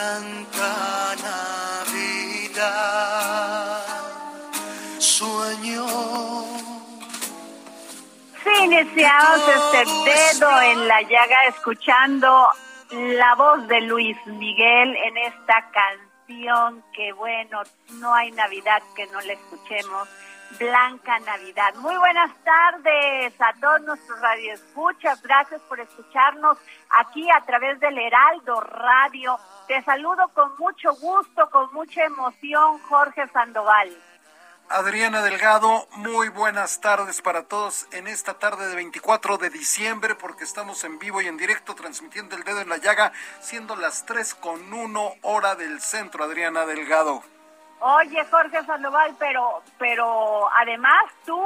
Blanca Navidad, sueño. Sí, iniciamos este dedo en la llaga escuchando la voz de Luis Miguel en esta canción que bueno, no hay Navidad que no le escuchemos. Blanca Navidad. Muy buenas tardes a todos nuestros radioescuchas. Gracias por escucharnos aquí a través del Heraldo Radio. Te saludo con mucho gusto, con mucha emoción, Jorge Sandoval. Adriana Delgado, muy buenas tardes para todos en esta tarde de 24 de diciembre, porque estamos en vivo y en directo transmitiendo el dedo en la llaga, siendo las 3 con 1 hora del centro, Adriana Delgado. Oye, Jorge Sandoval, pero, pero además tú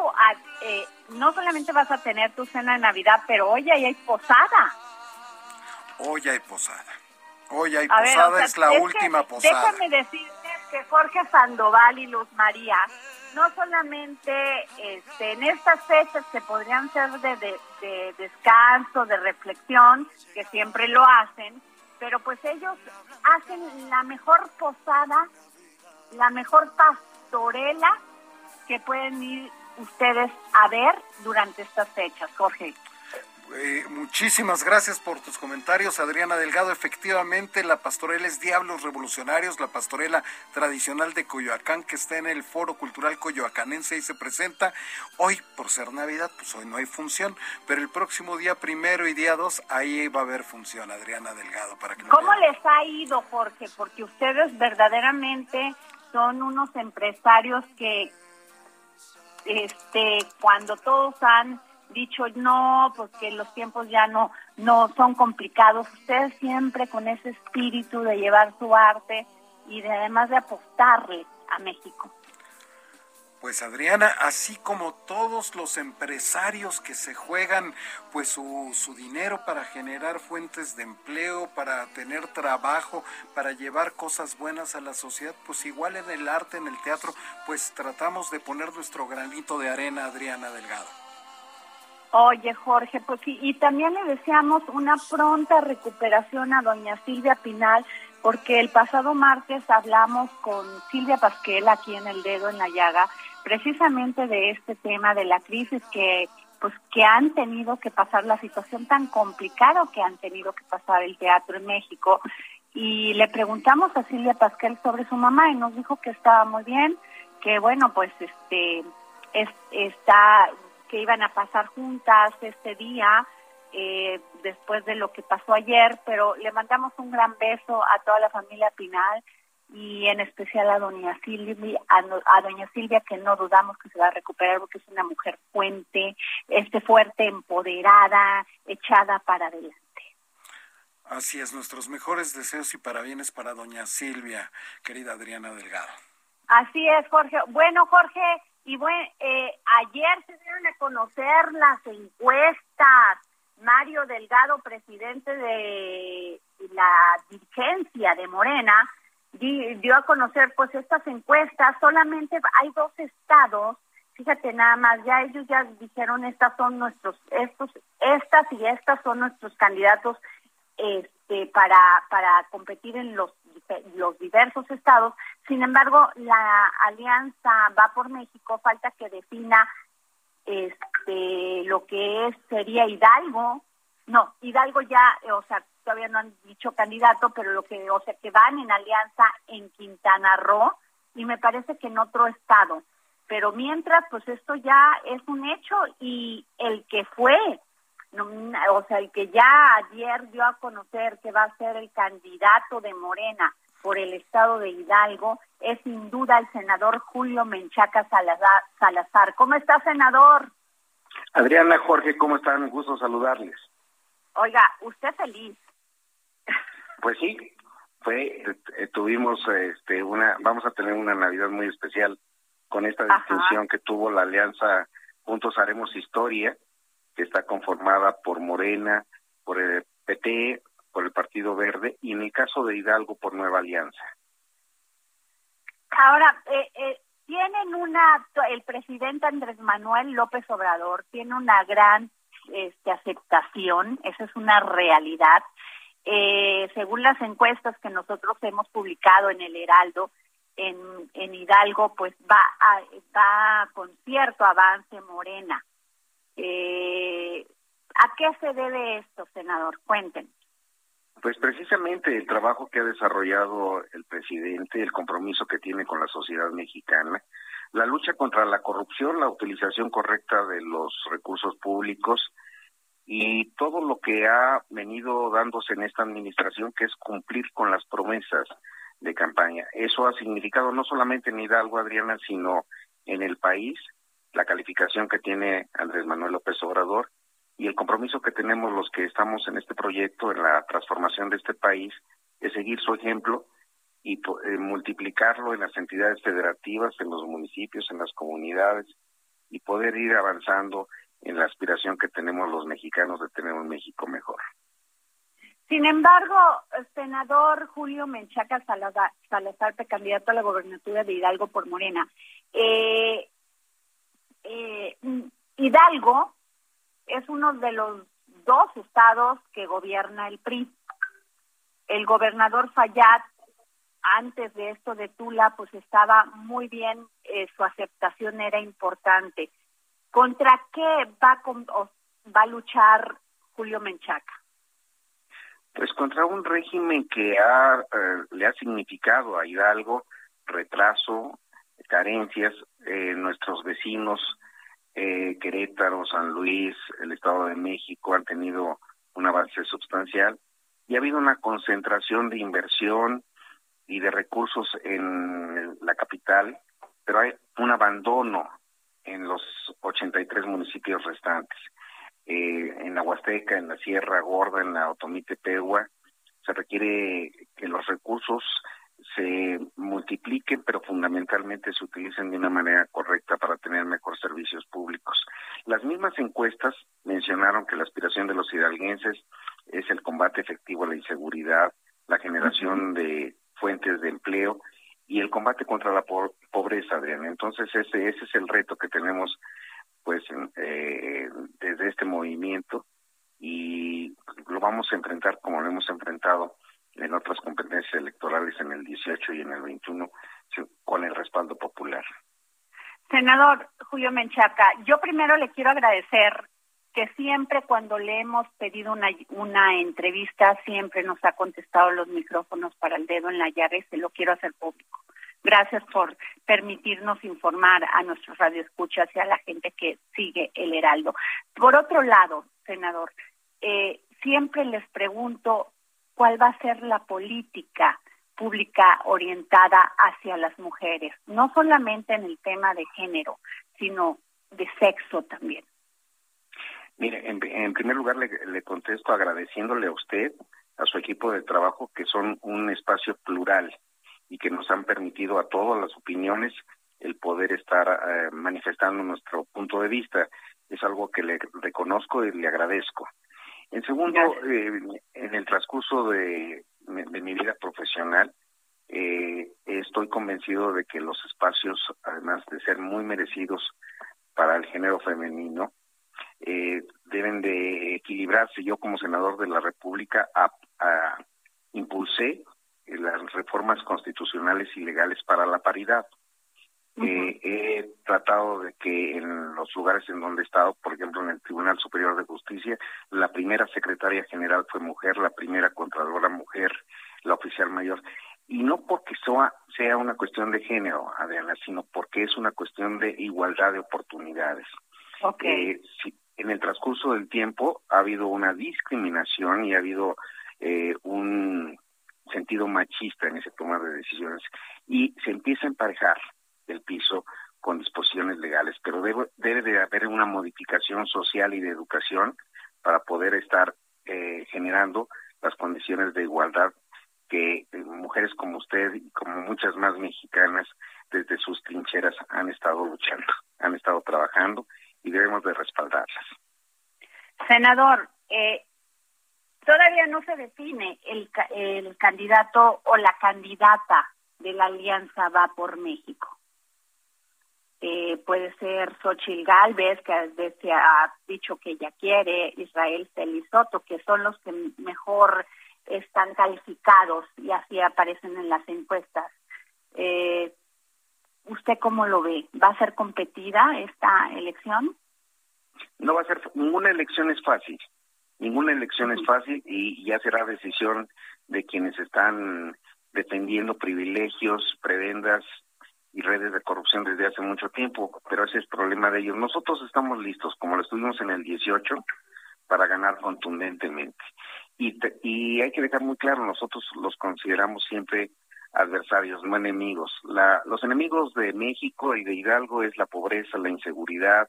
eh, no solamente vas a tener tu cena de Navidad, pero hoy ahí hay posada. Hoy hay posada. Hoy hay A ver, posada, o sea, es la última posada. Déjame decirte que Jorge Sandoval y Luz María, no solamente este, en estas fechas que podrían ser de, de- de descanso, de reflexión, que siempre lo hacen, pero pues ellos hacen la mejor posada, la mejor pastorela que pueden ir ustedes a ver durante estas fechas, Jorge. Eh, muchísimas gracias por tus comentarios, Adriana Delgado. Efectivamente, la pastorela es Diablos Revolucionarios, la pastorela tradicional de Coyoacán, que está en el Foro Cultural Coyoacanense y se presenta hoy, por ser Navidad, pues hoy no hay función, pero el próximo día primero y día dos, ahí va a haber función, Adriana Delgado, para que ¿Cómo les ha ido, Jorge? Porque ustedes verdaderamente son unos empresarios que, este, cuando todos han dicho no, porque los tiempos ya no, no son complicados, ustedes siempre con ese espíritu de llevar su arte y de además de apostarle a México. Pues Adriana, así como todos los empresarios que se juegan pues su, su dinero para generar fuentes de empleo, para tener trabajo, para llevar cosas buenas a la sociedad, pues igual en el arte, en el teatro, pues tratamos de poner nuestro granito de arena, Adriana Delgado. Oye, Jorge, pues sí, y también le deseamos una pronta recuperación a doña Silvia Pinal, porque el pasado martes hablamos con Silvia Pasquel aquí en El Dedo en la Llaga, precisamente de este tema de la crisis que pues que han tenido que pasar la situación tan complicada que han tenido que pasar el teatro en México. Y le preguntamos a Silvia Pasquel sobre su mamá y nos dijo que estaba muy bien, que bueno, pues este es- está que iban a pasar juntas este día eh, después de lo que pasó ayer, pero le mandamos un gran beso a toda la familia Pinal y en especial a doña Silvia, a, a doña Silvia que no dudamos que se va a recuperar porque es una mujer fuerte, este fuerte, empoderada, echada para adelante. Así es, nuestros mejores deseos y parabienes para doña Silvia, querida Adriana Delgado. Así es, Jorge. Bueno, Jorge, y bueno, eh, ayer se dieron a conocer las encuestas. Mario Delgado, presidente de la dirigencia de Morena, di- dio a conocer pues estas encuestas. Solamente hay dos estados fíjate nada más, ya ellos ya dijeron estas son nuestros, estos, estas y estas son nuestros candidatos este, para, para competir en los, los diversos estados. Sin embargo, la alianza va por México, falta que defina este, lo que es, sería Hidalgo. No, Hidalgo ya, o sea, todavía no han dicho candidato, pero lo que, o sea, que van en alianza en Quintana Roo y me parece que en otro estado. Pero mientras, pues esto ya es un hecho y el que fue, o sea, el que ya ayer dio a conocer que va a ser el candidato de Morena por el estado de Hidalgo es sin duda el senador Julio Menchaca Salazar. ¿Cómo está, senador? Adriana, Jorge, ¿cómo están? Un gusto saludarles. Oiga, usted feliz. Pues sí, fue, eh, tuvimos este, una, vamos a tener una Navidad muy especial con esta distinción que tuvo la alianza Juntos Haremos Historia, que está conformada por Morena, por el PT, por el Partido Verde y en el caso de Hidalgo por Nueva Alianza. Ahora, eh, eh, tienen una, el presidente Andrés Manuel López Obrador tiene una gran este, aceptación, esa es una realidad. Eh, según las encuestas que nosotros hemos publicado en el Heraldo, en, Hidalgo, pues va a, va con cierto avance Morena. Eh, ¿A qué se debe esto, senador? Cuéntenos. Pues precisamente el trabajo que ha desarrollado el presidente, el compromiso que tiene con la sociedad mexicana, la lucha contra la corrupción, la utilización correcta de los recursos públicos y todo lo que ha venido dándose en esta administración, que es cumplir con las promesas de campaña. Eso ha significado no solamente en Hidalgo, Adriana, sino en el país, la calificación que tiene Andrés Manuel López Obrador y el compromiso que tenemos los que estamos en este proyecto, en la transformación de este país, es seguir su ejemplo y eh, multiplicarlo en las entidades federativas, en los municipios, en las comunidades y poder ir avanzando en la aspiración que tenemos los mexicanos de tener un México mejor. Sin embargo, senador Julio Menchaca Salazar, Salazar candidato a la gobernatura de Hidalgo por Morena, eh, eh, Hidalgo es uno de los dos estados que gobierna el PRI. El gobernador Fayad, antes de esto de Tula, pues estaba muy bien, eh, su aceptación era importante. ¿Contra qué va, va a luchar Julio Menchaca? Pues contra un régimen que ha, eh, le ha significado a Hidalgo retraso, carencias, eh, nuestros vecinos eh, Querétaro, San Luis, el Estado de México han tenido un avance sustancial y ha habido una concentración de inversión y de recursos en la capital, pero hay un abandono en los 83 municipios restantes. Eh, en la Huasteca, en la Sierra Gorda, en la Otomite Pegua, se requiere que los recursos se multipliquen, pero fundamentalmente se utilicen de una manera correcta para tener mejores servicios públicos. Las mismas encuestas mencionaron que la aspiración de los hidalguenses es el combate efectivo a la inseguridad, la generación de fuentes de empleo y el combate contra la pobreza, Adrián. Entonces ese ese es el reto que tenemos pues eh, desde este movimiento y lo vamos a enfrentar como lo hemos enfrentado en otras competencias electorales en el 18 y en el 21 con el respaldo popular. Senador Julio Menchaca, yo primero le quiero agradecer que siempre cuando le hemos pedido una, una entrevista, siempre nos ha contestado los micrófonos para el dedo en la llave, se lo quiero hacer público. Gracias por permitirnos informar a nuestros radioescuchas y a la gente que sigue el Heraldo. Por otro lado, senador, eh, siempre les pregunto cuál va a ser la política pública orientada hacia las mujeres, no solamente en el tema de género, sino de sexo también. Mire, en, primer lugar le, le, contesto agradeciéndole a usted, a su equipo de trabajo, que son un espacio plural y que nos han permitido a todas las opiniones el poder estar eh, manifestando nuestro punto de vista. Es algo que le reconozco y le agradezco. En segundo, eh, en el transcurso de, mi vida profesional, Eh, estoy convencido de que los espacios, además de ser muy merecidos para el género femenino, eh, deben de equilibrarse. Yo como senador de la República impulsé las reformas constitucionales y legales para la paridad. Eh, he tratado de que en los lugares en donde he estado, por ejemplo en el Tribunal Superior de Justicia, la primera secretaria general fue mujer, la primera contralora mujer, la oficial mayor. Y no porque sea una cuestión de género, Adriana, sino porque es una cuestión de igualdad de oportunidades. Okay. Eh, en el transcurso del tiempo ha habido una discriminación y ha habido eh, un sentido machista en ese toma de decisiones y se empieza a emparejar el piso con disposiciones legales, pero debe, debe de haber una modificación social y de educación para poder estar eh, generando las condiciones de igualdad que eh, mujeres como usted y como muchas más mexicanas desde sus trincheras han estado luchando, han estado trabajando y debemos de respaldarlas. Senador, eh, todavía no se define el, el candidato o la candidata de la Alianza Va por México. Eh, puede ser Xochitl Galvez, que a veces ha dicho que ella quiere, Israel Celisoto, que son los que mejor están calificados y así aparecen en las encuestas. Eh, ¿Usted cómo lo ve? ¿Va a ser competida esta elección? No va a ser, ninguna elección es fácil, ninguna elección es fácil y ya será decisión de quienes están defendiendo privilegios, prebendas y redes de corrupción desde hace mucho tiempo, pero ese es problema de ellos. Nosotros estamos listos, como lo estuvimos en el 18, para ganar contundentemente. Y, y hay que dejar muy claro, nosotros los consideramos siempre adversarios, no enemigos. La, los enemigos de México y de Hidalgo es la pobreza, la inseguridad,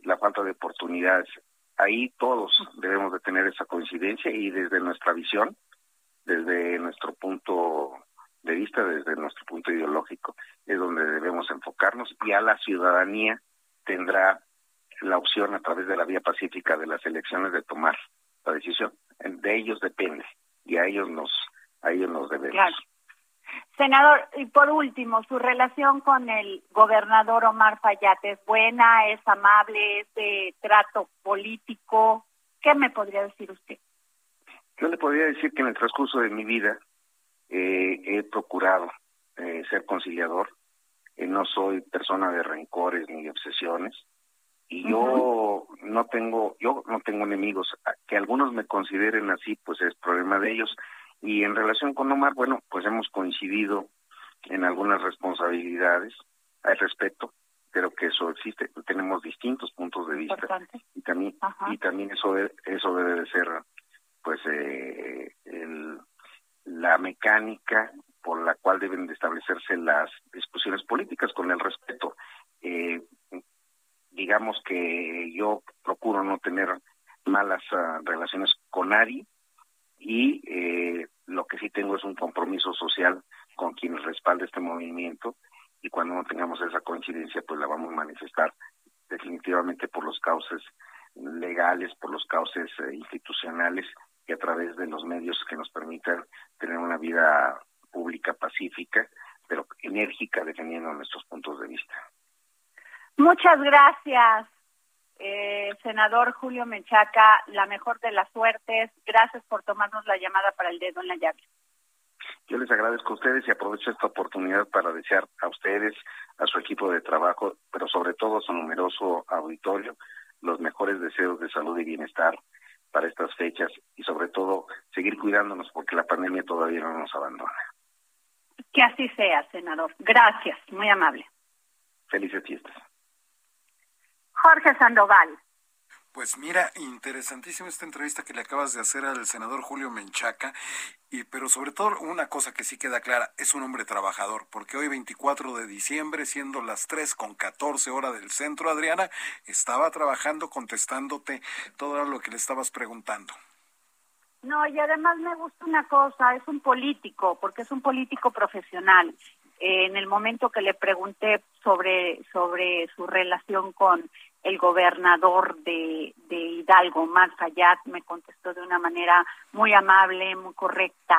la falta de oportunidades. Ahí todos debemos de tener esa coincidencia y desde nuestra visión, desde nuestro punto de vista, desde nuestro punto ideológico, es donde debemos enfocarnos y a la ciudadanía tendrá la opción a través de la vía pacífica de las elecciones de tomar la decisión. De ellos depende y a ellos nos, a ellos nos debemos. Senador, y por último, su relación con el gobernador Omar Fayad es buena, es amable, es de trato político. ¿Qué me podría decir usted? Yo le podría decir que en el transcurso de mi vida eh, he procurado eh, ser conciliador. Eh, no soy persona de rencores ni de obsesiones y yo no tengo yo no tengo enemigos que algunos me consideren así pues es problema de ellos y en relación con Omar bueno pues hemos coincidido en algunas responsabilidades al respecto pero que eso existe tenemos distintos puntos de vista y también y también eso eso debe de ser pues eh, el, la mecánica por la cual deben de establecerse las discusiones políticas con el respeto. Eh, digamos que yo procuro no tener malas ah, relaciones con nadie y eh, lo que sí tengo es un compromiso social con quienes respalda este movimiento y cuando no tengamos esa coincidencia pues la vamos a manifestar definitivamente por los cauces legales, por los cauces eh, institucionales y a través de los medios que nos permitan tener una vida pública pacífica, pero enérgica defendiendo nuestros puntos de vista. Muchas gracias, senador Julio Menchaca. La mejor de las suertes. Gracias por tomarnos la llamada para el dedo en la llave. Yo les agradezco a ustedes y aprovecho esta oportunidad para desear a ustedes, a su equipo de trabajo, pero sobre todo a su numeroso auditorio, los mejores deseos de salud y bienestar para estas fechas y sobre todo seguir cuidándonos porque la pandemia todavía no nos abandona. Que así sea, senador. Gracias, muy amable. Felices fiestas. Jorge Sandoval. Pues mira, interesantísima esta entrevista que le acabas de hacer al senador Julio Menchaca, y pero sobre todo una cosa que sí queda clara, es un hombre trabajador, porque hoy 24 de diciembre, siendo las 3 con 14 horas del centro, Adriana, estaba trabajando contestándote todo lo que le estabas preguntando. No, y además me gusta una cosa, es un político, porque es un político profesional. en el momento que le pregunté sobre, sobre su relación con el gobernador de, Hidalgo, Mar Fayad, me contestó de una manera muy amable, muy correcta,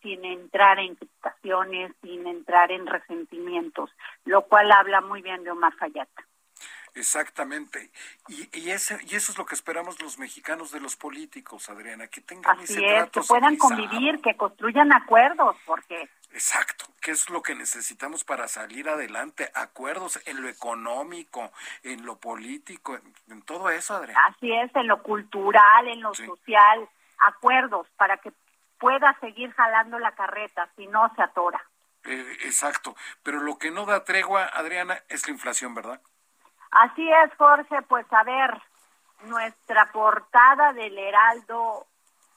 sin entrar en criticaciones, sin entrar en resentimientos, lo cual habla muy bien de Omar Fayad. Exactamente. Y, y, ese, y eso es lo que esperamos los mexicanos de los políticos, Adriana, que tengan ese trato que puedan convivir, que construyan acuerdos, porque... Exacto, que es lo que necesitamos para salir adelante, acuerdos en lo económico, en lo político, en, todo eso, Adriana. Así es, en lo cultural, en lo social, acuerdos para que pueda seguir jalando la carreta, si no se atora. Eh, exacto, pero lo que no da tregua, Adriana, es la inflación, ¿verdad? Así es, Jorge, pues a ver, nuestra portada del Heraldo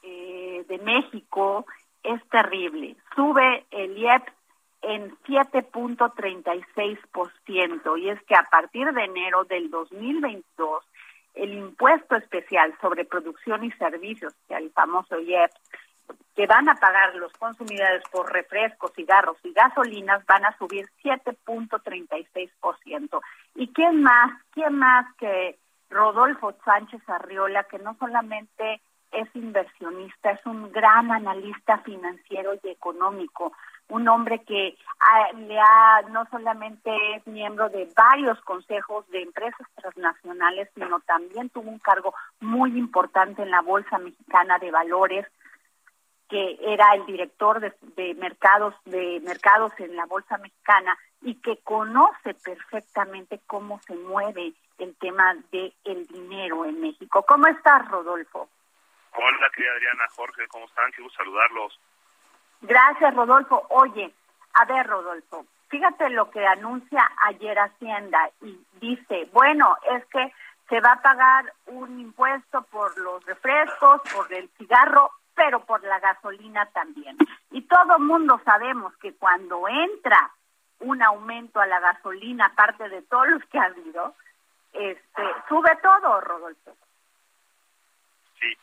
eh, de México es terrible. Sube el IEPS en 7.36% y es que a partir de enero del 2022 el impuesto especial sobre producción y servicios, el famoso IEPS, que van a pagar los consumidores por refrescos, cigarros y gasolinas van a subir 7.36%. ¿Y quién más? ¿Quién más que Rodolfo Sánchez Arriola, que no solamente es inversionista, es un gran analista financiero y económico, un hombre que le ha, no solamente es miembro de varios consejos de empresas transnacionales, sino también tuvo un cargo muy importante en la Bolsa Mexicana de Valores, que era el director de, mercados de mercados en la bolsa mexicana y que conoce perfectamente cómo se mueve el tema del el dinero en México. ¿Cómo estás, Rodolfo? Hola, querida Adriana, Jorge, ¿cómo están? Quiero saludarlos. Gracias, Rodolfo. Oye, a ver, Rodolfo, fíjate lo que anuncia ayer Hacienda y dice, bueno, es que se va a pagar un impuesto por los refrescos, por el cigarro, pero por la gasolina también. Y todo mundo sabemos que cuando entra un aumento a la gasolina, aparte de todos los que ha habido, este, sube todo, Rodolfo. Sí,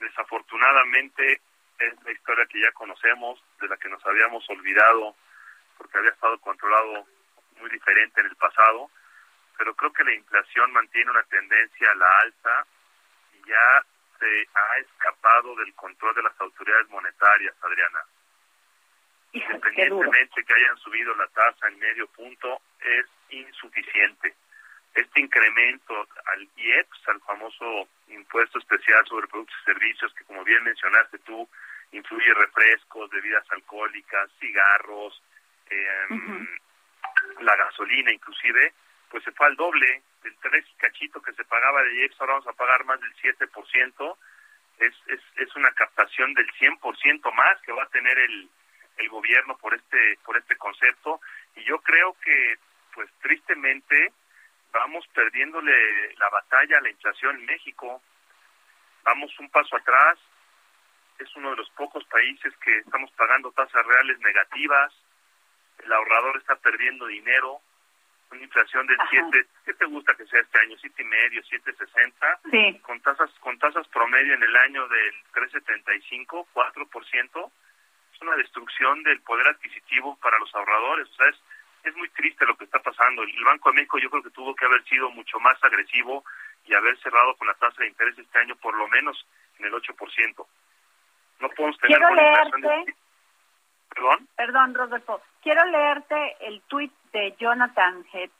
desafortunadamente es la historia que ya conocemos, de la que nos habíamos olvidado, porque había estado controlado muy diferente en el pasado, pero creo que la inflación mantiene una tendencia a la alza y ya se ha escapado del control de las autoridades monetarias, Adriana. Independientemente que hayan subido la tasa en medio punto, es insuficiente. Este incremento al IEPS, al famoso impuesto especial sobre productos y servicios, que como bien mencionaste tú, incluye refrescos, bebidas alcohólicas, cigarros, em, la gasolina inclusive, pues se fue al doble del 3 cachito que se pagaba de IEPS, ahora vamos a pagar más del 7%, es, es, es una captación del 100% más que va a tener el, el gobierno por este, por este concepto, y yo creo que, pues tristemente, vamos perdiéndole la batalla a la inflación en México, vamos un paso atrás, es uno de los pocos países que estamos pagando tasas reales negativas, el ahorrador está perdiendo dinero, una inflación del 7, ¿qué te gusta que sea este año? ¿Siete y medio, 7.60? Sí. Con tasas, con tasas promedio en el año del 3.75, 4%. Es una destrucción del poder adquisitivo para los ahorradores. O sea, es, es muy triste lo que está pasando. El Banco de México yo creo que tuvo que haber sido mucho más agresivo y haber cerrado con la tasa de interés este año por lo menos en el 8%. No podemos tener Quiero leerte, ¿Perdón? Perdón, Rodolfo. Quiero leerte el tuit de Jonathan Head,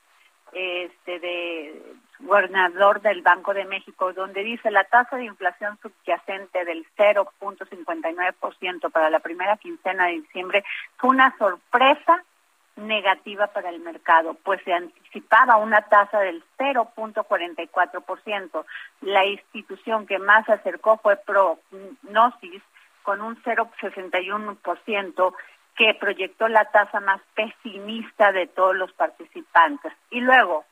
este, de gobernador del Banco de México, donde dice la tasa de inflación subyacente del 0.59% para la primera quincena de diciembre fue una sorpresa negativa para el mercado, pues se anticipaba una tasa del 0.44%. La institución que más se acercó fue Prognosis con un 0.61% que proyectó la tasa más pesimista de todos los participantes. Y luego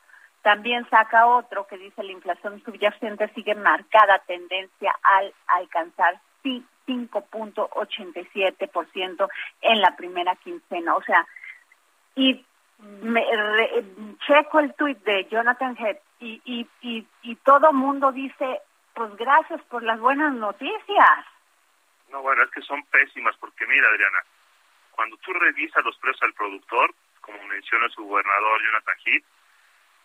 también saca otro que dice la inflación subyacente sigue marcada tendencia al alcanzar 5.87% en la primera quincena. O sea, y me, checo el tuit de Jonathan Head y, y todo mundo dice, pues gracias por las buenas noticias. No, bueno, es que son pésimas porque mira, Adriana, cuando tú revisas los precios al productor, como menciona su gobernador Jonathan Heath,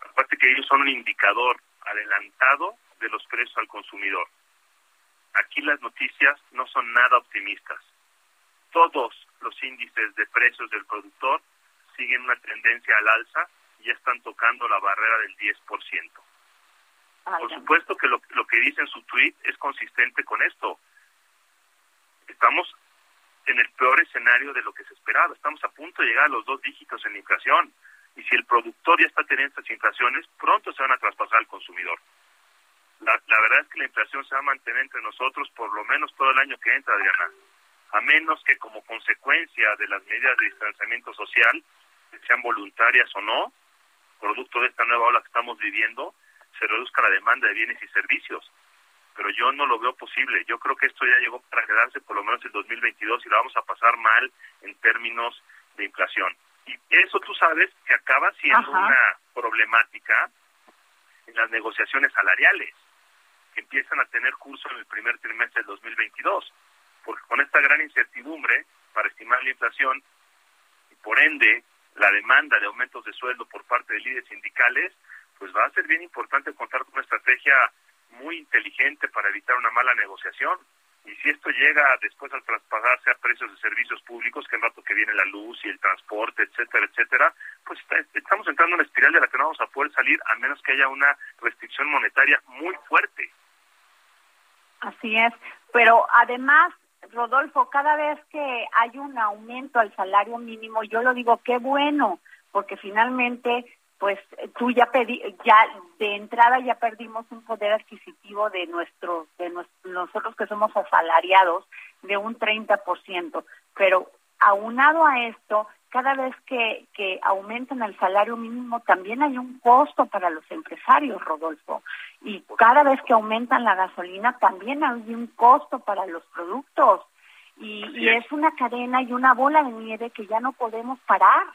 aparte que ellos son un indicador adelantado de los precios al consumidor. Aquí las noticias no son nada optimistas. todos los índices de precios del productor siguen una tendencia al alza y ya están tocando la barrera del 10%. Por supuesto que lo, lo que dice en su tweet es consistente con esto. Estamos en el peor escenario de lo que se esperaba. Estamos a punto de llegar a los dos dígitos en inflación. Y si el productor ya está teniendo estas inflaciones, pronto se van a traspasar al consumidor. La, la verdad es que la inflación se va a mantener entre nosotros por lo menos todo el año que entra, Adriana. A menos que como consecuencia de las medidas de distanciamiento social, sean voluntarias o no, producto de esta nueva ola que estamos viviendo, se reduzca la demanda de bienes y servicios. Pero yo no lo veo posible. Yo creo que esto ya llegó para quedarse por lo menos en 2022 y lo vamos a pasar mal en términos de inflación. Y eso tú sabes que acaba siendo una problemática en las negociaciones salariales que empiezan a tener curso en el primer trimestre del 2022. Porque con esta gran incertidumbre para estimar la inflación y por ende la demanda de aumentos de sueldo por parte de líderes sindicales, pues va a ser bien importante contar con una estrategia muy inteligente para evitar una mala negociación. Y si esto llega después al traspasarse a precios de servicios públicos, que el rato que viene la luz y el transporte, etcétera, etcétera, pues estamos entrando en una espiral de la que no vamos a poder salir a menos que haya una restricción monetaria muy fuerte. Así es, pero además Rodolfo, cada vez que hay un aumento al salario mínimo, yo lo digo, qué bueno, porque finalmente, pues tú ya pedí, ya de entrada ya perdimos un poder adquisitivo de nuestros, de nosotros que somos asalariados de un 30%, pero aunado a esto, cada vez que, que aumentan el salario mínimo también hay un costo para los empresarios, Rodolfo. Y cada vez que aumentan la gasolina también hay un costo para los productos. Y, y es. una cadena y una bola de nieve que ya no podemos parar.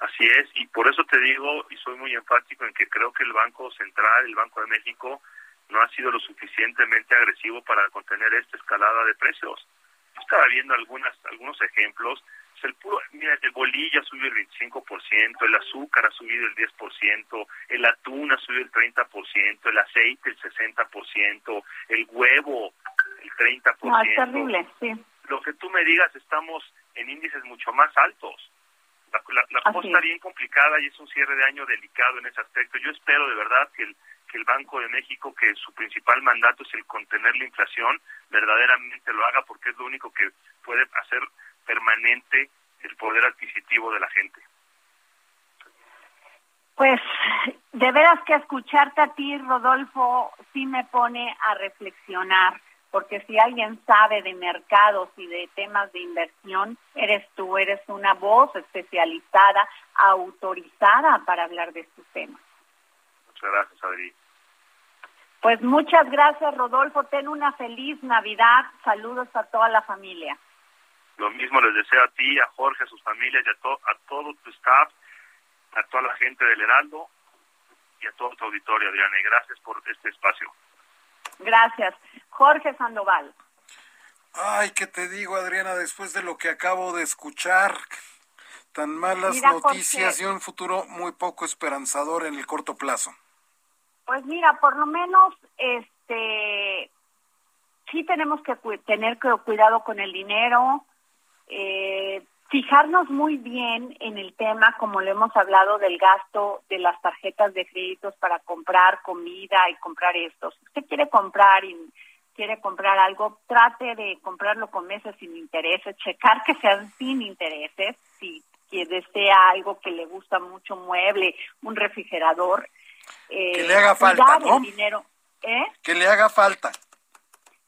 Así es, y por eso te digo, y soy muy enfático en que creo que el Banco Central, el Banco de México, no ha sido lo suficientemente agresivo para contener esta escalada de precios. estaba viendo algunas, algunos ejemplos el puro, mira, el bolilla ha subido el 25%, el azúcar ha subido el 10%, el atún ha subido el 30%, el aceite el 60%, el huevo el 30%. No, es terrible, sí. Lo que tú me digas, estamos en índices mucho más altos. La, la, cosa está bien complicada y es un cierre de año delicado en ese aspecto. Yo espero de verdad que el, que el Banco de México, que su principal mandato es el contener la inflación, verdaderamente lo haga porque es lo único que puede hacer permanente el poder adquisitivo de la gente. Pues de veras que escucharte a ti, Rodolfo, sí me pone a reflexionar, porque si alguien sabe de mercados y de temas de inversión, eres tú, eres una voz especializada, autorizada para hablar de estos temas. Muchas gracias, Adri. Pues muchas gracias, Rodolfo. Ten una feliz Navidad. Saludos a toda la familia. Lo mismo les deseo a ti, a Jorge, a sus familias y a, a todo tu staff, a toda la gente del Heraldo y a todo tu auditorio, Adriana. Y gracias por este espacio. Gracias. Jorge Sandoval. Ay, ¿qué te digo, Adriana? Después de lo que acabo de escuchar, tan malas noticias y un futuro muy poco esperanzador en el corto plazo. Pues mira, por lo menos, este, sí tenemos que tener cuidado con el dinero, eh, fijarnos muy bien en el tema, como lo hemos hablado, del gasto de las tarjetas de créditos para comprar comida y comprar esto. Si usted quiere comprar y quiere comprar algo, trate de comprarlo con meses sin intereses, checar que sean sin intereses, si que desea algo que le gusta mucho, mueble, un refrigerador. Eh, que le haga falta, ¿no? dinero. ¿Eh? Que le haga falta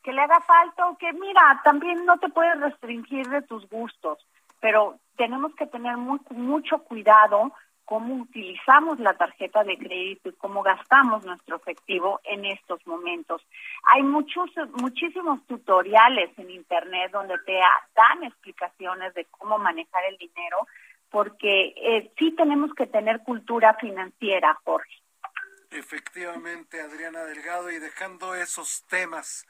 que le haga falta o que mira, también no te puedes restringir de tus gustos, pero tenemos que tener mucho cuidado cómo utilizamos la tarjeta de crédito y cómo gastamos nuestro efectivo en estos momentos. Hay muchos, muchísimos tutoriales en Internet donde te dan explicaciones de cómo manejar el dinero, porque eh, sí tenemos que tener cultura financiera, Jorge. Efectivamente, Adriana Delgado, y dejando esos temas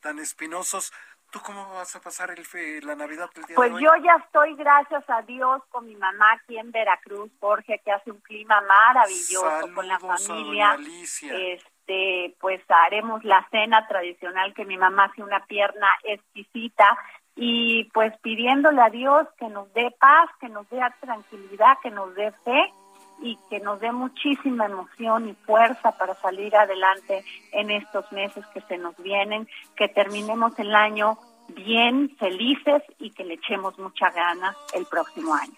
tan espinosos, ¿tú cómo vas a pasar el, la Navidad el día Pues de hoy? yo ya estoy, gracias a Dios, con mi mamá aquí en Veracruz, Jorge, que hace un clima maravilloso con la familia. Este, pues haremos la cena tradicional que mi mamá hace una pierna exquisita y pues pidiéndole a Dios que nos dé paz, que nos dé tranquilidad, que nos dé fe y que nos dé muchísima emoción y fuerza para salir adelante en estos meses que se nos vienen, que terminemos el año bien, felices y que le echemos mucha gana el próximo año.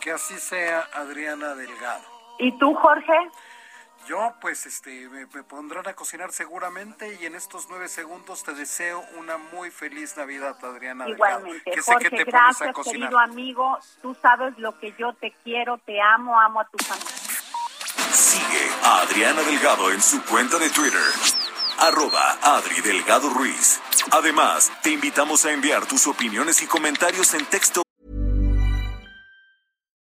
Que así sea, Adriana Delgado. ¿Y tú, Jorge? Yo, pues, este, me, pondrán a cocinar seguramente y en estos nueve segundos te deseo una muy feliz Navidad, Adriana. Igualmente, Jorge, gracias, querido amigo. Tú sabes lo que yo te quiero, te amo, amo a tu familia. Sigue a Adriana Delgado en su cuenta de Twitter, arroba Adri Delgado Ruiz. Además, te invitamos a enviar tus opiniones y comentarios en texto.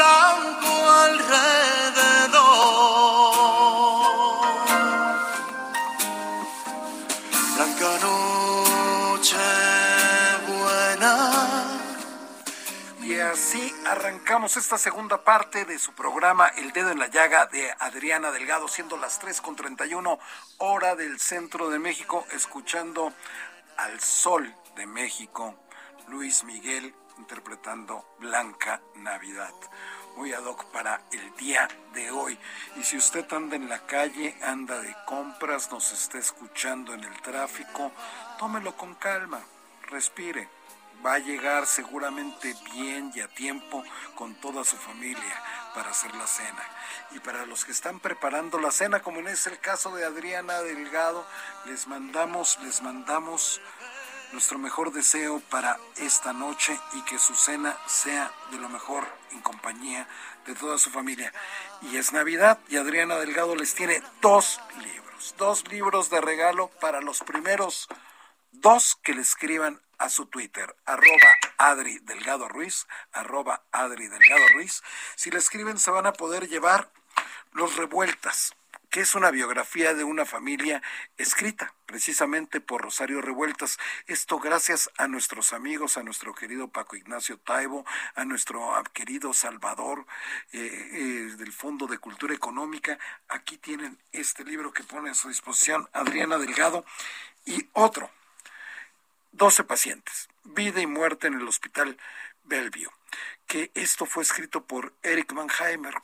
blanco alrededor. Blanca noche buena. Y así arrancamos esta segunda parte de su programa El Dedo en la Llaga de Adriana Delgado, siendo las 3 con 31 hora del centro de México, escuchando al sol de México, Luis Miguel interpretando Blanca Navidad. Muy ad hoc para el día de hoy. Y si usted anda en la calle, anda de compras, nos está escuchando en el tráfico, tómelo con calma, respire. Va a llegar seguramente bien y a tiempo con toda su familia para hacer la cena. Y para los que están preparando la cena, como es el caso de Adriana Delgado, les mandamos, les mandamos nuestro mejor deseo para esta noche y que su cena sea de lo mejor en compañía de toda su familia. Y es Navidad y Adriana Delgado les tiene dos libros, dos libros de regalo para los primeros dos que le escriban a su Twitter, arroba Adri Delgado Ruiz, arroba Adri Delgado Ruiz. Si le escriben se van a poder llevar los revueltas, que es una biografía de una familia escrita precisamente por Rosario Revueltas. Esto gracias a nuestros amigos, a nuestro querido Paco Ignacio Taibo, a nuestro querido Salvador eh, eh, del Fondo de Cultura Económica. Aquí tienen este libro que pone a su disposición Adriana Delgado y otro, 12 pacientes, vida y muerte en el Hospital Bellevue, que esto fue escrito por Eric Mannheimer,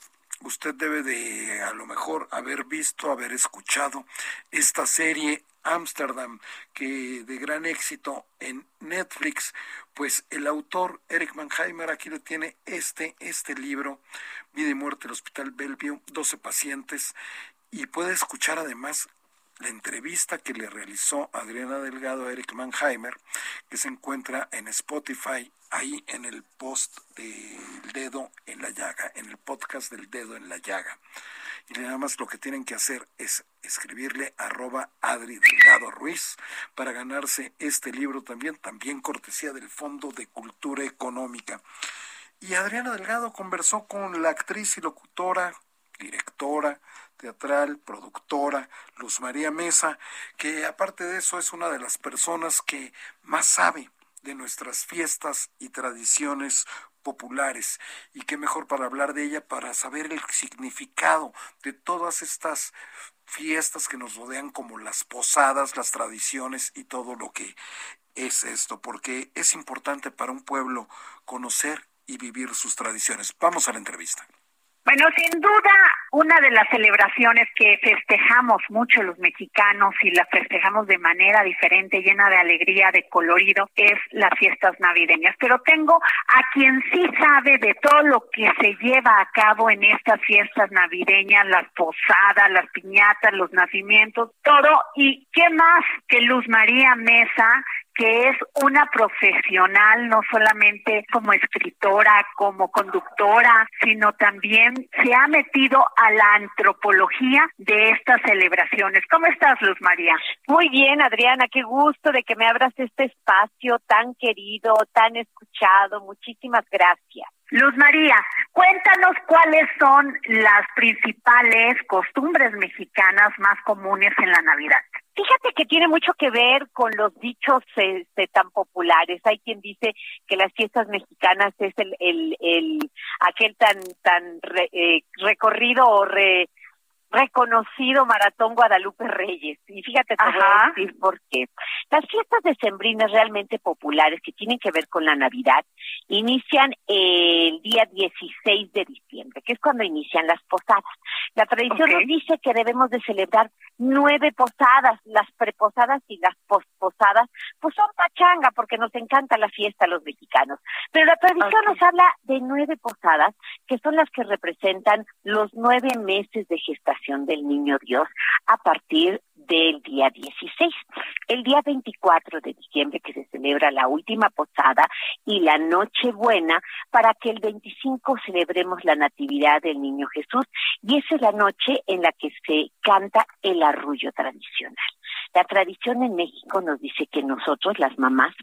usted debe de a lo mejor haber visto, haber escuchado esta serie Amsterdam, que de gran éxito en Netflix, pues el autor Eric Mannheimer aquí le tiene este, este libro, Vida y Muerte del Hospital Bellevue, 12 pacientes, y puede escuchar además la entrevista que le realizó Adriana Delgado a Eric Mannheimer, que se encuentra en Spotify, ahí en el post del dedo en la llaga, en el podcast del dedo en la llaga. Y nada más lo que tienen que hacer es escribirle arroba Adri Delgado Ruiz para ganarse este libro también, también cortesía del Fondo de Cultura Económica. Y Adriana Delgado conversó con la actriz y locutora, directora, teatral, productora, Luz María Mesa, que aparte de eso es una de las personas que más sabe de nuestras fiestas y tradiciones populares. Y qué mejor para hablar de ella, para saber el significado de todas estas fiestas que nos rodean como las posadas, las tradiciones y todo lo que es esto, porque es importante para un pueblo conocer y vivir sus tradiciones. Vamos a la entrevista. Bueno, sin duda, una de las celebraciones que festejamos mucho los mexicanos y las festejamos de manera diferente, llena de alegría, de colorido, es las fiestas navideñas. Pero tengo a quien sí sabe de todo lo que se lleva a cabo en estas fiestas navideñas, las posadas, las piñatas, los nacimientos, todo. ¿Y qué más que Luz María Mesa, que es una profesional no solamente como escritora, como conductora, sino también se ha metido a la antropología de estas celebraciones. ¿Cómo estás, Luz María? Muy bien, Adriana, qué gusto de que me abras este espacio tan querido, tan escuchado. Muchísimas gracias. Luz María, cuéntanos cuáles son las principales costumbres mexicanas más comunes en la Navidad. Fíjate que tiene mucho que ver con los dichos este, tan populares. Hay quien dice que las fiestas mexicanas es el, el, el aquel tan tan eh, recorrido o re, reconocido Maratón Guadalupe Reyes. Y fíjate, te voy a decir por qué. Las fiestas decembrinas realmente populares que tienen que ver con la Navidad inician el día 16 de diciembre, que es cuando inician las posadas. La tradición nos dice que debemos de celebrar nueve posadas, las preposadas y las posposadas, pues son pachanga porque nos encanta la fiesta a los mexicanos. Pero la tradición nos habla de nueve posadas, que son las que representan los nueve meses de gestación del niño Dios a partir del día 16. El día 24 de diciembre que se celebra la última posada y la noche buena para que el 25 celebremos la natividad del niño Jesús y esa es la noche en la que se canta el arrullo tradicional. La tradición en México nos dice que nosotros, las mamás,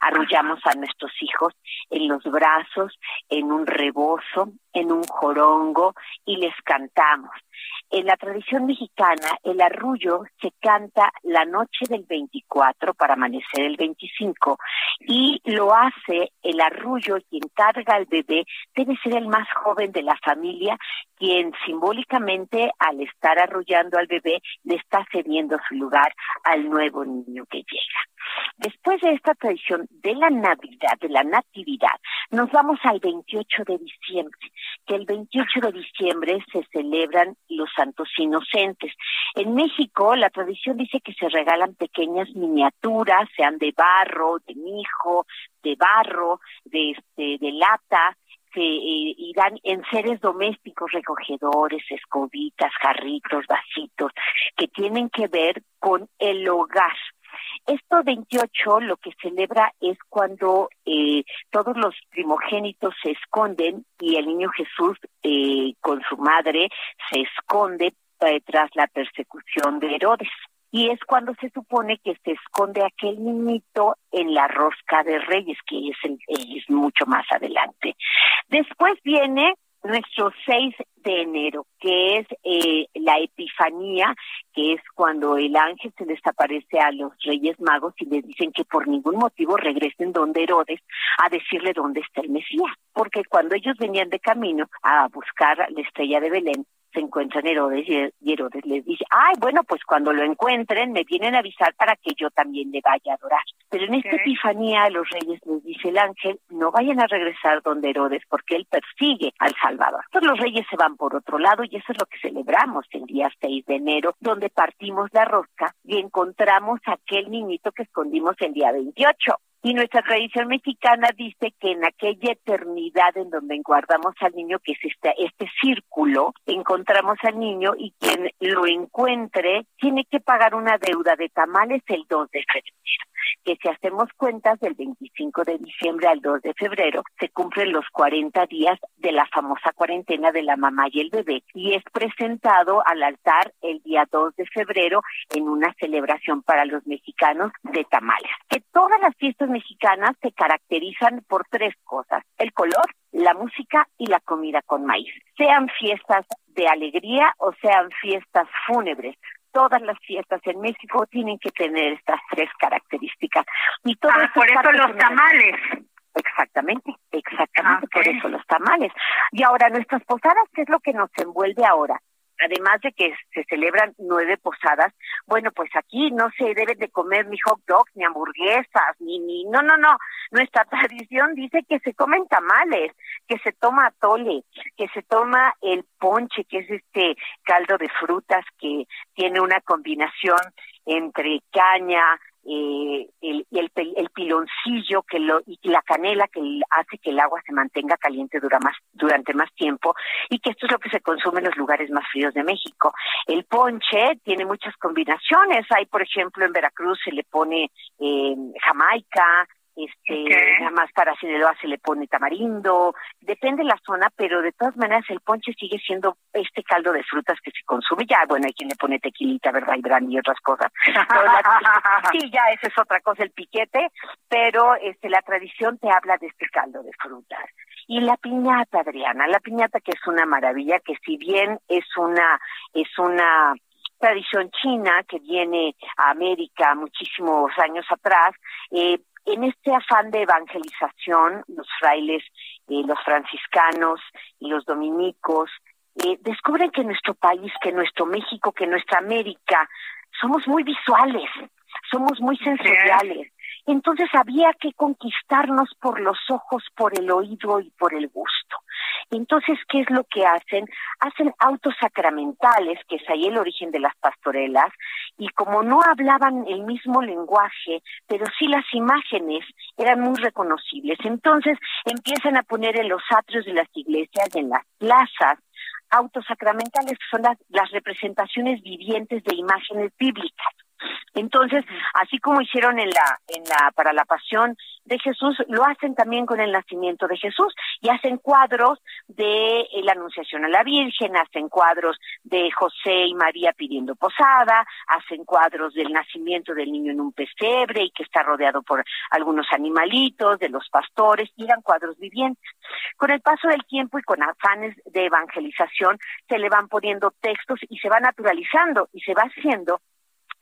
arrullamos a nuestros hijos en los brazos, en un rebozo, en un jorongo y les cantamos. En la tradición mexicana, el arrullo se canta la noche del 24 para amanecer el 25 y lo hace el arrullo quien carga al bebé, debe ser el más joven de la familia, quien simbólicamente al estar arrullando al bebé le está cediendo su lugar al nuevo niño que llega. Después de esta tradición de la Navidad, de la Natividad, nos vamos al 28 de diciembre, que el 28 de diciembre se celebran los santos inocentes. En México, la tradición dice que se regalan pequeñas miniaturas, sean de barro, de mijo, de barro, de, este, de lata, que eh, irán en seres domésticos, recogedores, escobitas, jarritos, vasitos, que tienen que ver con el hogar. Esto 28 lo que celebra es cuando eh, todos los primogénitos se esconden y el niño Jesús eh, con su madre se esconde eh, tras la persecución de Herodes. Y es cuando se supone que se esconde aquel niñito en la rosca de reyes, que es, es mucho más adelante. Después viene nuestro 6 de enero, que es eh, la Epifanía, que es cuando el ángel se les aparece a los reyes magos y les dicen que por ningún motivo regresen donde Herodes a decirle dónde está el Mesías, porque cuando ellos venían de camino a buscar la estrella de Belén, se encuentran Herodes y Herodes les dice, ay, bueno, pues cuando lo encuentren me vienen a avisar para que yo también le vaya a adorar. Pero en esta epifanía a los reyes les dice el ángel, no vayan a regresar donde Herodes porque él persigue al Salvador. Entonces los reyes se van por otro lado y eso es lo que celebramos el día 6 de enero, donde partimos la rosca y encontramos aquel niñito que escondimos el día 28. Y nuestra tradición mexicana dice que en aquella eternidad en donde guardamos al niño, que es este, este círculo, encontramos al niño y quien lo encuentre tiene que pagar una deuda de tamales el 2 de febrero que si hacemos cuentas del 25 de diciembre al 2 de febrero, se cumplen los 40 días de la famosa cuarentena de la mamá y el bebé y es presentado al altar el día 2 de febrero en una celebración para los mexicanos de tamales. Que todas las fiestas mexicanas se caracterizan por tres cosas, el color, la música y la comida con maíz. Sean fiestas de alegría o sean fiestas fúnebres todas las fiestas en México tienen que tener estas tres características. Y todo ah, por eso los tamales. Exactamente, exactamente. Ah, por eso los tamales. Y ahora, nuestras posadas, ¿qué es lo que nos envuelve ahora? Además de que se celebran nueve posadas, bueno, pues aquí no se deben de comer ni hot dogs, ni hamburguesas, ni, ni, no, no, no. Nuestra tradición dice que se comen tamales, que se toma atole, que se toma el ponche, que es este caldo de frutas que tiene una combinación entre caña, eh, el, el, el, piloncillo que lo, y la canela que hace que el agua se mantenga caliente durante más tiempo y que esto es lo que se consume en los lugares más fríos de México. El ponche tiene muchas combinaciones. Hay, por ejemplo, en Veracruz se le pone eh, jamaica, este nada más para Sinaloa se le pone tamarindo, depende de la zona, pero de todas maneras el ponche sigue siendo este caldo de frutas que se consume. Ya, bueno, hay quien le pone tequilita, ¿verdad? Y brandy y otras cosas. sí, ya, esa es otra cosa, el piquete, pero este la tradición te habla de este caldo de frutas. Y la piñata, Adriana, la piñata que es una maravilla, que si bien es una, es una tradición china que viene a América muchísimos años atrás, eh, en este afán de evangelización, los frailes, eh, los franciscanos y los dominicos eh, descubren que nuestro país, que nuestro México, que nuestra América, somos muy visuales, somos muy sensoriales. Entonces había que conquistarnos por los ojos, por el oído y por el gusto. Entonces, ¿qué es lo que hacen? Hacen autos sacramentales, que es ahí el origen de las pastorelas, y como no hablaban el mismo lenguaje, pero sí las imágenes eran muy reconocibles, entonces empiezan a poner en los atrios de las iglesias, en las plazas, autos sacramentales, que son las, las representaciones vivientes de imágenes bíblicas. Entonces, así como hicieron en la, en la, para la pasión de Jesús, lo hacen también con el nacimiento de Jesús y hacen cuadros de eh, la Anunciación a la Virgen, hacen cuadros de José y María pidiendo posada, hacen cuadros del nacimiento del niño en un pesebre y que está rodeado por algunos animalitos, de los pastores, y eran cuadros vivientes. Con el paso del tiempo y con afanes de evangelización, se le van poniendo textos y se va naturalizando y se va haciendo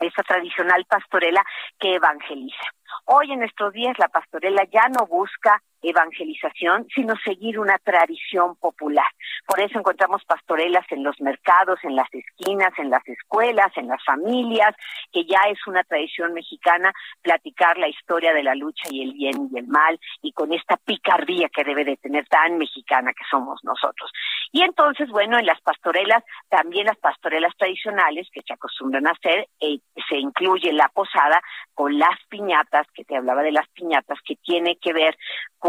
esa tradicional pastorela que evangeliza. Hoy en estos días la pastorela ya no busca evangelización, sino seguir una tradición popular. Por eso encontramos pastorelas en los mercados, en las esquinas, en las escuelas, en las familias, que ya es una tradición mexicana platicar la historia de la lucha y el bien y el mal y con esta picardía que debe de tener tan mexicana que somos nosotros. Y entonces, bueno, en las pastorelas, también las pastorelas tradicionales que se acostumbran a hacer, eh, se incluye la posada con las piñatas, que te hablaba de las piñatas, que tiene que ver con,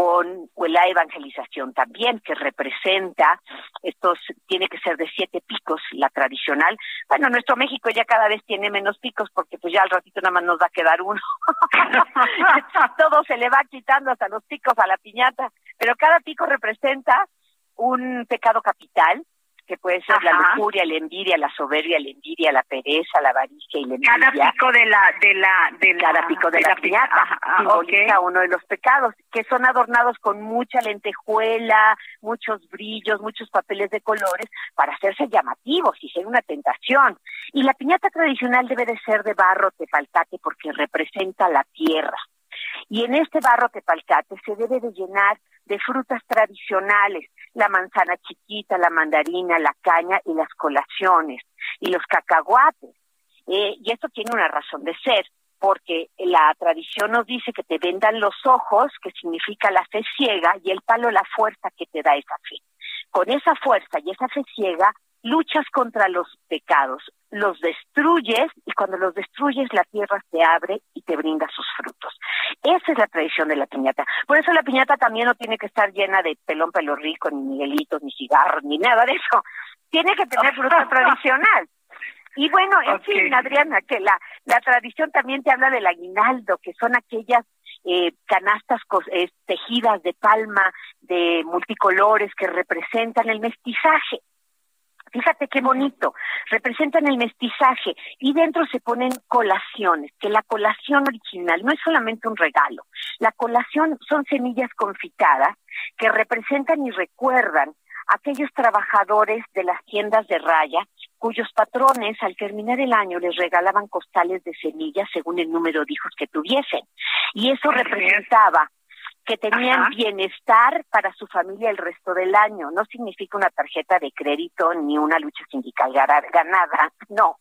la evangelización también, que representa, estos tiene que ser de siete picos, la tradicional. Bueno, nuestro México ya cada vez tiene menos picos porque pues ya al ratito nada más nos va a quedar uno. Todo se le va quitando hasta los picos a la piñata, pero cada pico representa un pecado capital, que puede ser la lujuria, la envidia, la soberbia, la envidia, la pereza, la avaricia y la envidia. Cada pico de la de la de la, cada pico de, la, piñata simboliza uno de los pecados que son adornados con mucha lentejuela, muchos brillos, muchos papeles de colores para hacerse llamativos y ser una tentación. Y la piñata tradicional debe de ser de barro tepalcate porque representa la tierra. Y en este barro tepalcate se debe de llenar de frutas tradicionales, la manzana chiquita, la mandarina, la caña y las colaciones y los cacahuates. Eh, y esto tiene una razón de ser, porque la tradición nos dice que te vendan los ojos, que significa la fe ciega, y el palo la fuerza que te da esa fe. Con esa fuerza y esa fe ciega, luchas contra los pecados, los destruyes y cuando los destruyes la tierra se abre y te brinda sus frutos. Esa es la tradición de la piñata. Por eso la piñata también no tiene que estar llena de pelón pelo rico, ni miguelitos, ni cigarros, ni nada de eso. Tiene que tener fruta tradicional. Y bueno, en fin, Adriana, que la, la tradición también te habla del aguinaldo, que son aquellas eh, canastas eh, tejidas de palma de multicolores que representan el mestizaje. Fíjate qué bonito, representan el mestizaje y dentro se ponen colaciones, que la colación original no es solamente un regalo, la colación son semillas confitadas que representan y recuerdan a aquellos trabajadores de las tiendas de raya cuyos patrones al terminar el año les regalaban costales de semillas según el número de hijos que tuviesen. Y eso representaba que tenían bienestar para su familia el resto del año. No significa una tarjeta de crédito ni una lucha sindical ganada, no.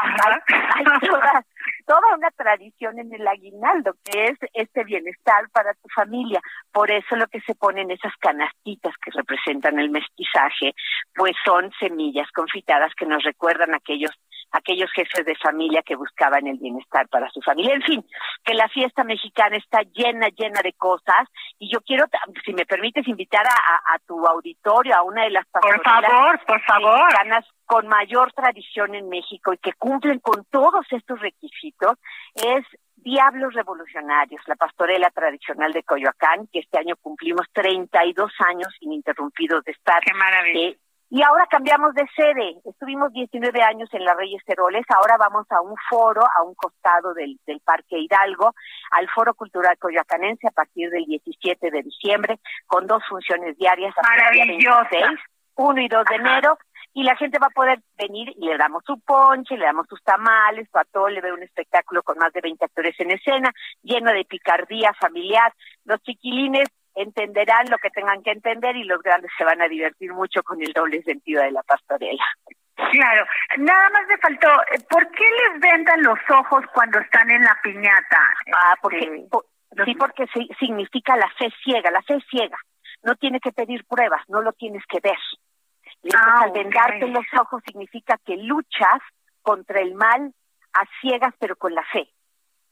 Hay, toda, toda, una tradición en el aguinaldo, que es este bienestar para tu familia. Por eso lo que se ponen esas canastitas que representan el mestizaje, pues son semillas confitadas que nos recuerdan aquellos aquellos jefes de familia que buscaban el bienestar para su familia. En fin, que la fiesta mexicana está llena, llena de cosas y yo quiero, si me permites, invitar a, tu auditorio, a una de las por favor, por favor. mexicanas con mayor tradición en México y que cumplen con todos estos requisitos, es Diablos Revolucionarios, la pastorela tradicional de Coyoacán, que este año cumplimos 32 años ininterrumpidos de estar. ¡Qué maravilla! Eh, y ahora cambiamos de sede. Estuvimos 19 años en la Reyes Heroles, ahora vamos a un foro a un costado del, del Parque Hidalgo, al Foro Cultural Coyoacanense a partir del 17 de diciembre, con dos funciones diarias. Maravillosa. 1 y 2 de enero, y la gente va a poder venir y le damos su ponche, le damos sus tamales, todo le ve un espectáculo con más de 20 actores en escena, lleno de picardía familiar. Los chiquilines entenderán lo que tengan que entender y los grandes se van a divertir mucho con el doble sentido de la pastorela. Claro, nada más me faltó, eh, ¿por qué les vendan los ojos cuando están en la piñata? Ah, porque, este, sí, porque significa la fe ciega, la fe ciega. No tiene que pedir pruebas, no lo tienes que ver. Y ah, al vendarte los ojos significa que luchas contra el mal a ciegas pero con la fe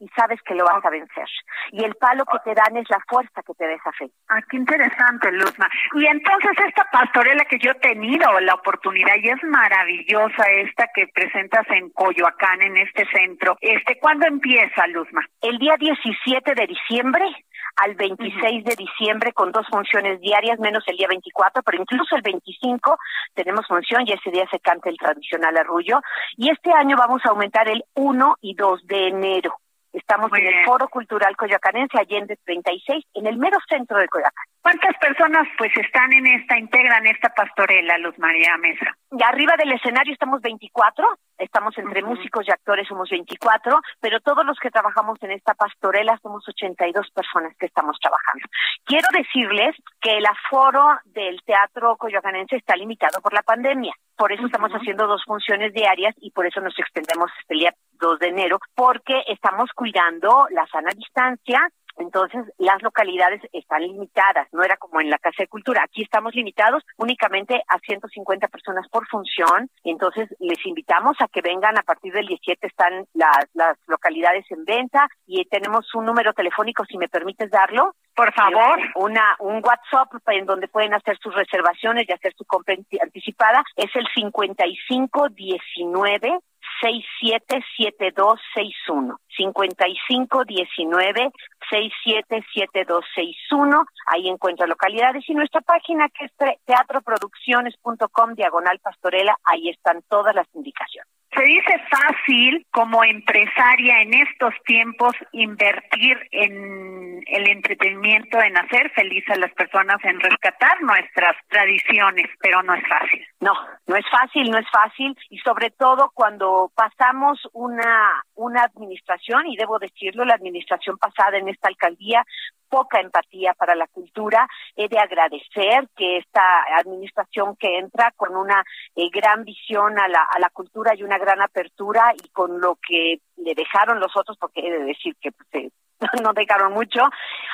y sabes que lo vas a vencer. Y el palo que te dan es la fuerza que te da esa fe. Ah, qué interesante, Luzma. Y entonces esta pastorela que yo he tenido la oportunidad y es maravillosa esta que presentas en Coyoacán, en este centro. Este, ¿Cuándo empieza, Luzma? El día 17 de diciembre al 26 de diciembre con dos funciones diarias, menos el día 24, pero incluso el 25 tenemos función y ese día se canta el tradicional arrullo. Y este año vamos a aumentar el 1 y 2 de enero. Estamos en el Foro Cultural Coyoacanense, Allende 36, en el mero centro de Coyoacán. ¿Cuántas personas pues están en esta, integran esta pastorela, Luz María Mesa? Y arriba del escenario estamos 24, estamos entre músicos y actores, somos 24, pero todos los que trabajamos en esta pastorela somos 82 personas que estamos trabajando. Quiero decirles que el aforo del Teatro Coyoacanense está limitado por la pandemia. Por eso estamos haciendo dos funciones diarias y por eso nos extendemos el día 2 de enero, porque estamos cuidando la sana distancia, entonces, las localidades están limitadas, no era como en la Casa de Cultura. Aquí estamos limitados únicamente a 150 personas por función. Entonces, les invitamos a que vengan a partir del 17, están las, las localidades en venta y tenemos un número telefónico, si me permites darlo. Por favor. Una, un WhatsApp en donde pueden hacer sus reservaciones y hacer su compra anticipada. Es el 5519 677261 5519 677261 ahí encuentra localidades y nuestra página que es teatroproducciones.com diagonal pastorela. Ahí están todas las indicaciones se dice fácil como empresaria en estos tiempos invertir en el entretenimiento, en hacer feliz a las personas, en rescatar nuestras tradiciones, pero no es fácil. No, no es fácil, no es fácil y sobre todo cuando pasamos una una administración y debo decirlo, la administración pasada en esta alcaldía poca empatía para la cultura. He de agradecer que esta administración que entra con una eh, gran visión a la, a la cultura y una gran apertura y con lo que le dejaron los otros, porque he de decir que pues, no dejaron mucho,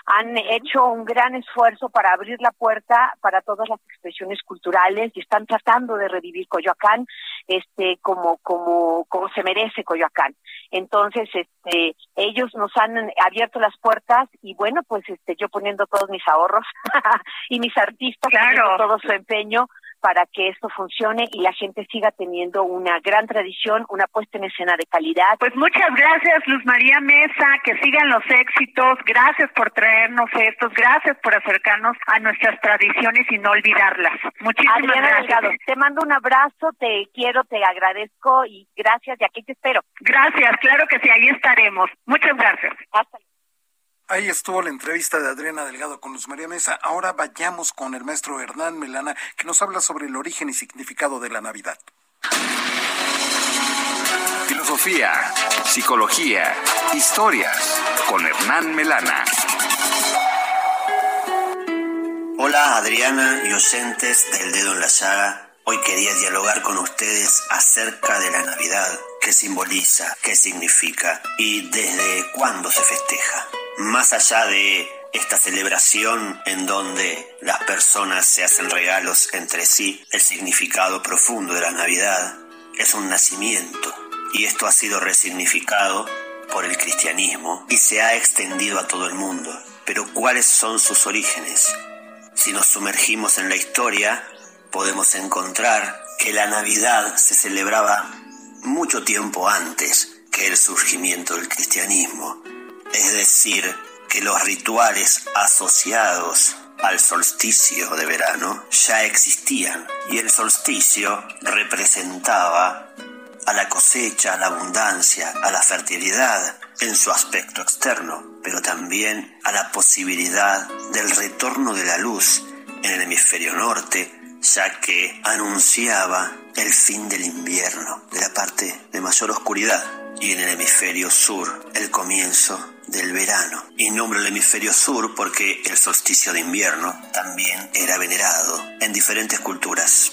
han hecho un gran esfuerzo para abrir la puerta para todas las expresiones culturales y están tratando de revivir Coyoacán este como como como se merece Coyoacán. Entonces, este ellos nos han abierto las puertas y bueno, pues este yo poniendo todos mis ahorros y mis artistas claro. todo su empeño para que esto funcione y la gente siga teniendo una gran tradición, una puesta en escena de calidad. Pues muchas gracias, Luz María Mesa, que sigan los éxitos, gracias por traernos estos, gracias por acercarnos a nuestras tradiciones y no olvidarlas. Muchísimas gracias. te mando un abrazo, te quiero, te agradezco y gracias y aquí te espero. Gracias, claro que sí, ahí estaremos. Muchas gracias. Hasta Ahí estuvo la entrevista de Adriana Delgado con Luz María Mesa. Ahora vayamos con el maestro Hernán Melana, que nos habla sobre el origen y significado de la Navidad. Filosofía, psicología, historias, con Hernán Melana. Hola Adriana y oyentes del Dedo en la Llaga. Hoy quería dialogar con ustedes acerca de la Navidad, qué simboliza, qué significa y desde cuándo se festeja. Más allá de esta celebración en donde las personas se hacen regalos entre sí, el significado profundo de la Navidad es un nacimiento y esto ha sido resignificado por el cristianismo y se ha extendido a todo el mundo. Pero ¿cuáles son sus orígenes? Si nos sumergimos en la historia, podemos encontrar que la Navidad se celebraba mucho tiempo antes que el surgimiento del cristianismo. Es decir, que los rituales asociados al solsticio de verano ya existían y el solsticio representaba a la cosecha, a la abundancia, a la fertilidad en su aspecto externo, pero también a la posibilidad del retorno de la luz en el hemisferio norte, ya que anunciaba el fin del invierno, de la parte de mayor oscuridad, y en el hemisferio sur el comienzo del verano. Y nombro el hemisferio sur porque el solsticio de invierno también era venerado en diferentes culturas.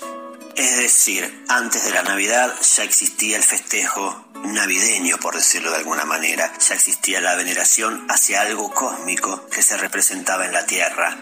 Es decir, antes de la Navidad ya existía el festejo navideño, por decirlo de alguna manera. Ya existía la veneración hacia algo cósmico que se representaba en la Tierra.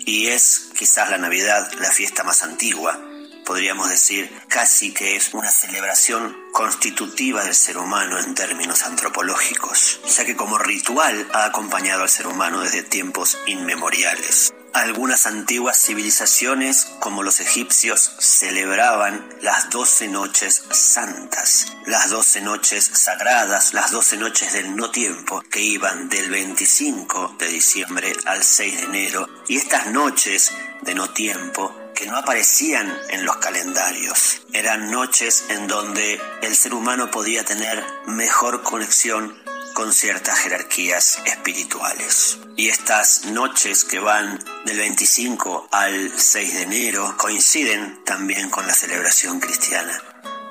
Y es quizás la Navidad la fiesta más antigua, podríamos decir casi que es una celebración constitutiva del ser humano en términos antropológicos, ya que como ritual ha acompañado al ser humano desde tiempos inmemoriales. Algunas antiguas civilizaciones, como los egipcios, celebraban las doce noches santas, las doce noches sagradas, las doce noches del no tiempo, que iban del 25 de diciembre al 6 de enero, y estas noches de no tiempo que no aparecían en los calendarios. Eran noches en donde el ser humano podía tener mejor conexión con ciertas jerarquías espirituales. Y estas noches que van del 25 al 6 de enero coinciden también con la celebración cristiana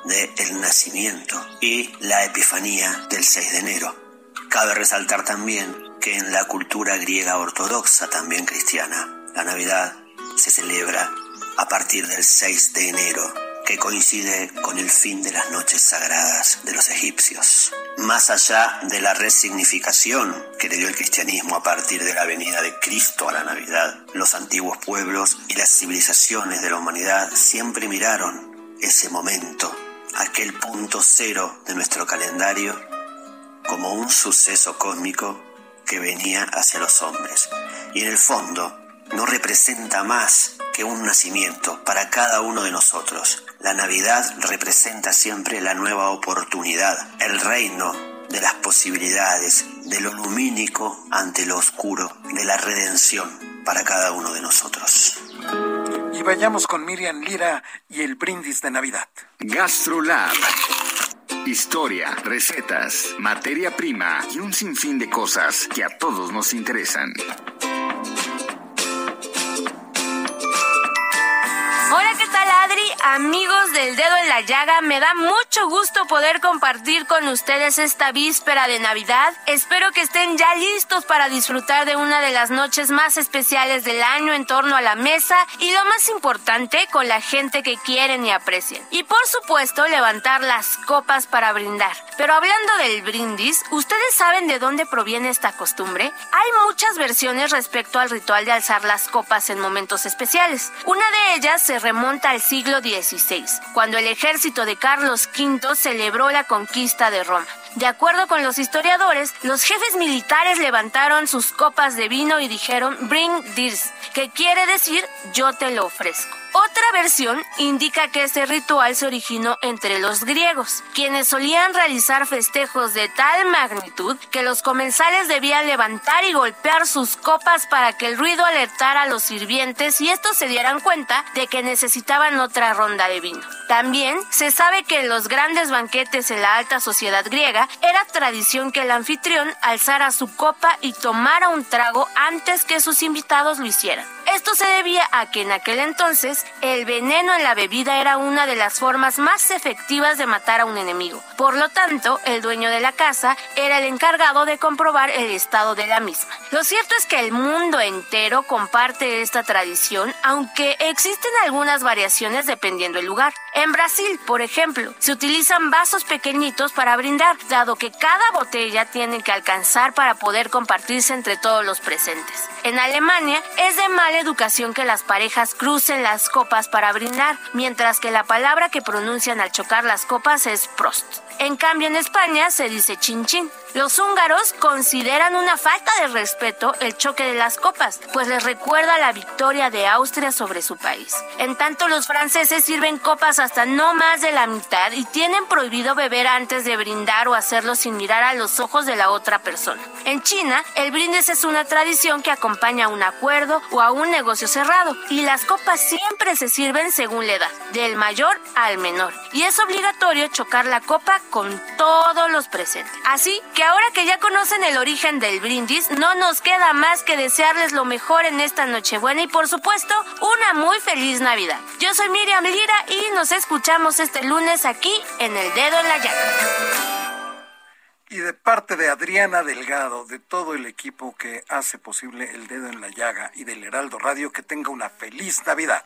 del el nacimiento y la epifanía del 6 de enero. Cabe resaltar también que en la cultura griega ortodoxa, también cristiana, la Navidad se celebra a partir del 6 de enero, que coincide con el fin de las noches sagradas de los egipcios. Más allá de la resignificación que le dio el cristianismo a partir de la venida de Cristo a la Navidad, los antiguos pueblos y las civilizaciones de la humanidad siempre miraron ese momento, aquel punto cero de nuestro calendario, como un suceso cósmico que venía hacia los hombres. Y en el fondo no representa más que un nacimiento para cada uno de nosotros. La Navidad representa siempre la nueva oportunidad, el reino de las posibilidades, de lo lumínico ante lo oscuro, de la redención para cada uno de nosotros. Y vayamos con Miriam Lira y el brindis de Navidad. GastroLab. Historia, recetas, materia prima y un sinfín de cosas que a todos nos interesan. Amigos del dedo en la llaga, me da mucho gusto poder compartir con ustedes esta víspera de Navidad. Espero que estén ya listos para disfrutar de una de las noches más especiales del año en torno a la mesa y lo más importante, con la gente que quieren y aprecian. Y por supuesto, levantar las copas para brindar. Pero hablando del brindis, ¿ustedes saben de dónde proviene esta costumbre? Hay muchas versiones respecto al ritual de alzar las copas en momentos especiales. Una de ellas se remonta al siglo Cuando el ejército de Carlos V celebró la conquista de Roma. De acuerdo con los historiadores, los jefes militares levantaron sus copas de vino y dijeron Bring this, que quiere decir yo te lo ofrezco. Versión indica que este ritual se originó entre los griegos, quienes solían realizar festejos de tal magnitud que los comensales debían levantar y golpear sus copas para que el ruido alertara a los sirvientes y estos se dieran cuenta de que necesitaban otra ronda de vino. También se sabe que en los grandes banquetes en la alta sociedad griega era tradición que el anfitrión alzara su copa y tomara un trago antes que sus invitados lo hicieran. Esto se debía a que en aquel entonces el el veneno en la bebida era una de las formas más efectivas de matar a un enemigo. Por lo tanto, el dueño de la casa era el encargado de comprobar el estado de la misma. Lo cierto es que el mundo entero comparte esta tradición, aunque existen algunas variaciones dependiendo el lugar. En Brasil, por ejemplo, se utilizan vasos pequeñitos para brindar, dado que cada botella tiene que alcanzar para poder compartirse entre todos los presentes. En Alemania es de mala educación que las parejas crucen las copas para brindar, mientras que la palabra que pronuncian al chocar las copas es Prost. En cambio, en España se dice chin chin. Los húngaros consideran una falta de respeto el choque de las copas, pues les recuerda la victoria de Austria sobre su país. En tanto, los franceses sirven copas hasta no más de la mitad y tienen prohibido beber antes de brindar o hacerlo sin mirar a los ojos de la otra persona. En China, el brindis es una tradición que acompaña a un acuerdo o a un negocio cerrado y las copas siempre se sirven según la edad, del mayor al menor. Y es obligatorio chocar la copa con todos los presentes. Así que ahora que ya conocen el origen del brindis, no nos queda más que desearles lo mejor en esta Nochebuena y por supuesto una muy feliz Navidad. Yo soy Miriam Lira y nos escuchamos este lunes aquí en El Dedo en la Llaga. Y de parte de Adriana Delgado, de todo el equipo que hace posible El Dedo en la Llaga y del Heraldo Radio, que tenga una feliz Navidad.